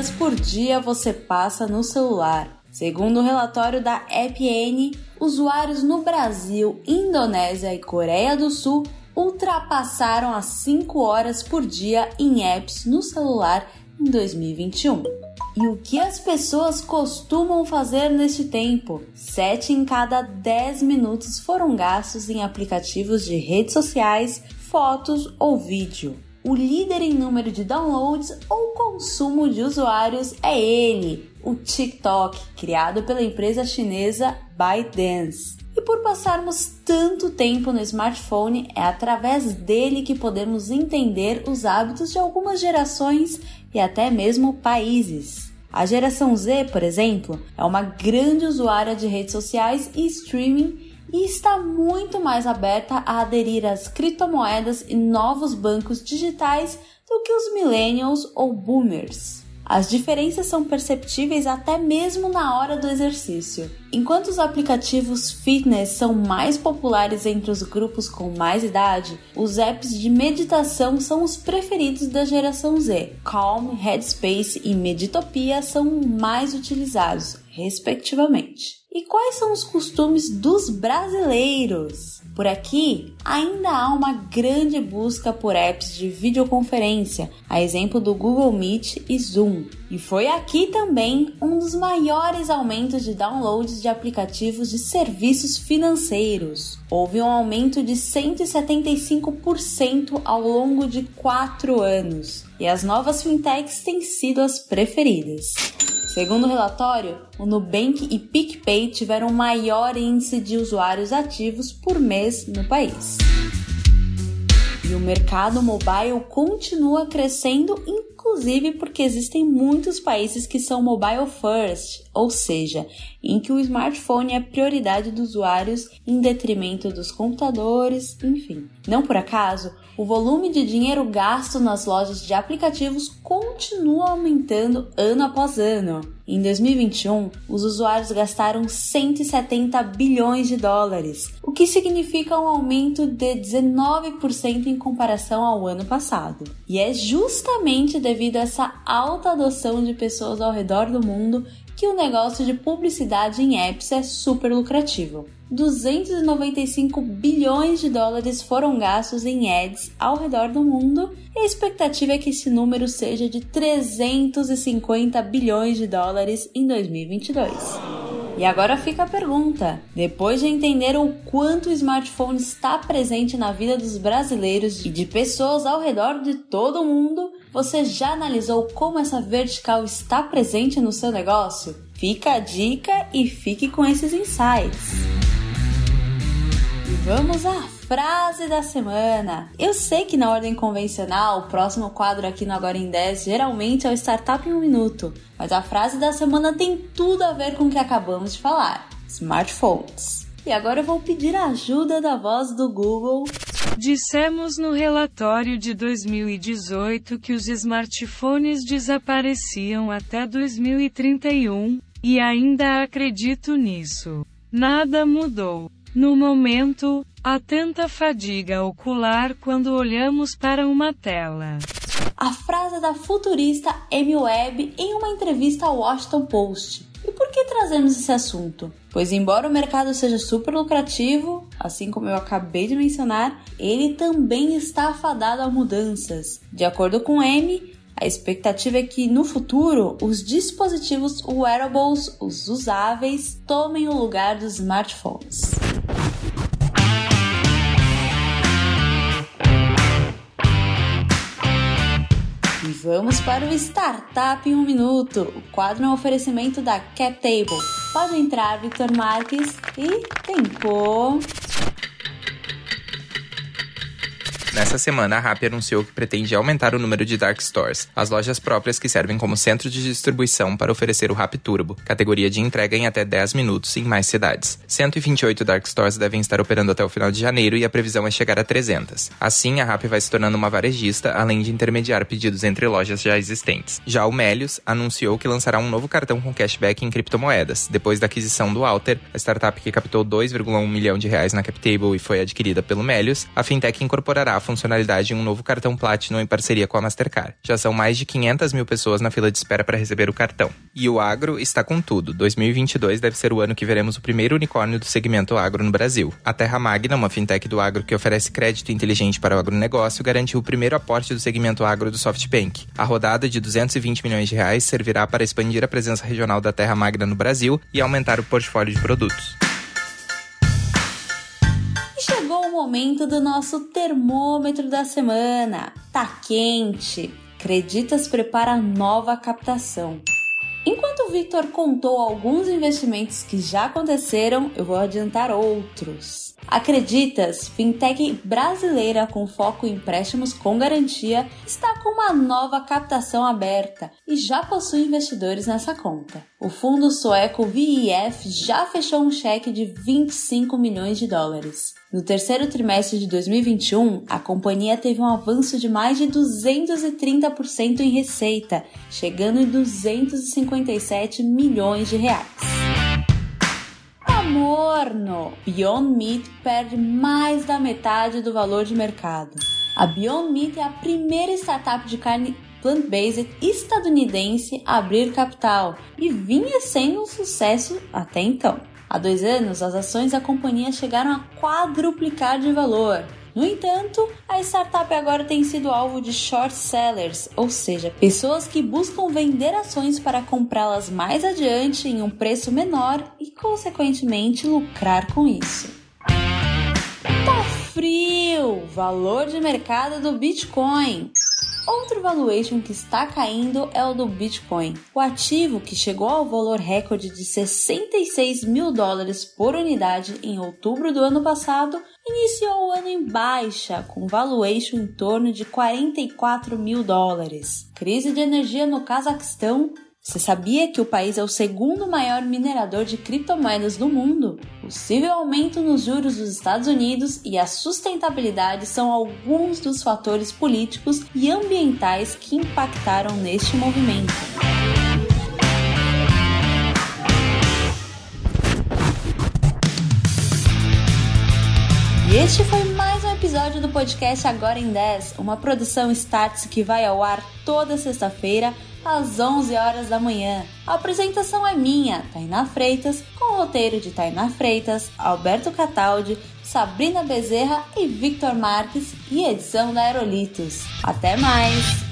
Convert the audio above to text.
horas por dia você passa no celular? Segundo o relatório da EPN, usuários no Brasil, Indonésia e Coreia do Sul ultrapassaram as 5 horas por dia em apps no celular em 2021. E o que as pessoas costumam fazer neste tempo? 7 em cada 10 minutos foram gastos em aplicativos de redes sociais, fotos ou vídeo. O líder em número de downloads ou consumo de usuários é ele, o TikTok, criado pela empresa chinesa ByteDance. E por passarmos tanto tempo no smartphone, é através dele que podemos entender os hábitos de algumas gerações e até mesmo países. A geração Z, por exemplo, é uma grande usuária de redes sociais e streaming e está muito mais aberta a aderir às criptomoedas e novos bancos digitais do que os millennials ou boomers. As diferenças são perceptíveis até mesmo na hora do exercício. Enquanto os aplicativos fitness são mais populares entre os grupos com mais idade, os apps de meditação são os preferidos da geração Z. Calm, Headspace e Meditopia são mais utilizados, respectivamente. E quais são os costumes dos brasileiros? Por aqui, ainda há uma grande busca por apps de videoconferência, a exemplo do Google Meet e Zoom. E foi aqui também um dos maiores aumentos de downloads de aplicativos de serviços financeiros. Houve um aumento de 175% ao longo de quatro anos, e as novas fintechs têm sido as preferidas. Segundo o relatório, o Nubank e PicPay tiveram o maior índice de usuários ativos por mês no país. E o mercado mobile continua crescendo, inclusive porque existem muitos países que são mobile first, ou seja, em que o smartphone é prioridade dos usuários em detrimento dos computadores, enfim. Não por acaso, o volume de dinheiro gasto nas lojas de aplicativos continua aumentando ano após ano. Em 2021, os usuários gastaram 170 bilhões de dólares, o que significa um aumento de 19% em comparação ao ano passado. E é justamente devido a essa alta adoção de pessoas ao redor do mundo que o negócio de publicidade em apps é super lucrativo. 295 bilhões de dólares foram gastos em ads ao redor do mundo e a expectativa é que esse número seja de 350 bilhões de dólares em 2022. E agora fica a pergunta: depois de entender o quanto o smartphone está presente na vida dos brasileiros e de pessoas ao redor de todo o mundo, você já analisou como essa vertical está presente no seu negócio? Fica a dica e fique com esses insights. Vamos à frase da semana. Eu sei que na ordem convencional, o próximo quadro aqui no Agora em 10 geralmente é o Startup em um Minuto, mas a frase da semana tem tudo a ver com o que acabamos de falar: smartphones. E agora eu vou pedir a ajuda da voz do Google Dissemos no relatório de 2018 que os smartphones desapareciam até 2031, e ainda acredito nisso. Nada mudou. No momento, há tanta fadiga ocular quando olhamos para uma tela. A frase da futurista Amy Webb em uma entrevista ao Washington Post. E por que trazemos esse assunto? Pois, embora o mercado seja super lucrativo, assim como eu acabei de mencionar, ele também está afadado a mudanças. De acordo com M, a expectativa é que no futuro os dispositivos wearables, os usáveis, tomem o lugar dos smartphones. E vamos para o Startup em um Minuto. O quadro é um oferecimento da CapTable. Pode entrar, Victor Marques, e tempo. Nessa semana, a Rappi anunciou que pretende aumentar o número de Dark Stores, as lojas próprias que servem como centro de distribuição para oferecer o Rappi Turbo, categoria de entrega em até 10 minutos em mais cidades. 128 Dark Stores devem estar operando até o final de janeiro e a previsão é chegar a 300. Assim, a Rappi vai se tornando uma varejista, além de intermediar pedidos entre lojas já existentes. Já o Melius anunciou que lançará um novo cartão com cashback em criptomoedas, depois da aquisição do Alter, a startup que captou 2,1 milhão de reais na CapTable e foi adquirida pelo Melius, a fintech incorporará a funcionalidade em um novo cartão Platinum em parceria com a Mastercard. Já são mais de 500 mil pessoas na fila de espera para receber o cartão. E o agro está com tudo. 2022 deve ser o ano que veremos o primeiro unicórnio do segmento agro no Brasil. A Terra Magna, uma fintech do agro que oferece crédito inteligente para o agronegócio, garantiu o primeiro aporte do segmento agro do SoftBank. A rodada de 220 milhões de reais servirá para expandir a presença regional da Terra Magna no Brasil e aumentar o portfólio de produtos momento do nosso termômetro da semana. Tá quente. Creditas prepara nova captação. Enquanto o Victor contou alguns investimentos que já aconteceram, eu vou adiantar outros. Acreditas, fintech brasileira com foco em empréstimos com garantia, está com uma nova captação aberta e já possui investidores nessa conta. O fundo sueco VIF já fechou um cheque de 25 milhões de dólares. No terceiro trimestre de 2021, a companhia teve um avanço de mais de 230% em receita, chegando em 257 milhões de reais. Morno! Beyond Meat perde mais da metade do valor de mercado. A Beyond Meat é a primeira startup de carne plant-based estadunidense a abrir capital e vinha sendo um sucesso até então. Há dois anos, as ações da companhia chegaram a quadruplicar de valor. No entanto, a startup agora tem sido alvo de short sellers, ou seja, pessoas que buscam vender ações para comprá-las mais adiante em um preço menor e, consequentemente, lucrar com isso. Tá frio! Valor de mercado do Bitcoin. Outro valuation que está caindo é o do Bitcoin. O ativo, que chegou ao valor recorde de 66 mil dólares por unidade em outubro do ano passado, iniciou o ano em baixa, com valuation em torno de 44 mil dólares. Crise de energia no Cazaquistão você sabia que o país é o segundo maior minerador de criptomoedas do mundo? Possível aumento nos juros dos Estados Unidos e a sustentabilidade são alguns dos fatores políticos e ambientais que impactaram neste movimento. E este foi episódio do podcast Agora em 10, uma produção Starts que vai ao ar toda sexta-feira às 11 horas da manhã. A apresentação é minha, Tainá Freitas, com o roteiro de Tainá Freitas, Alberto Cataldi, Sabrina Bezerra e Victor Marques e edição da Aerolitos. Até mais!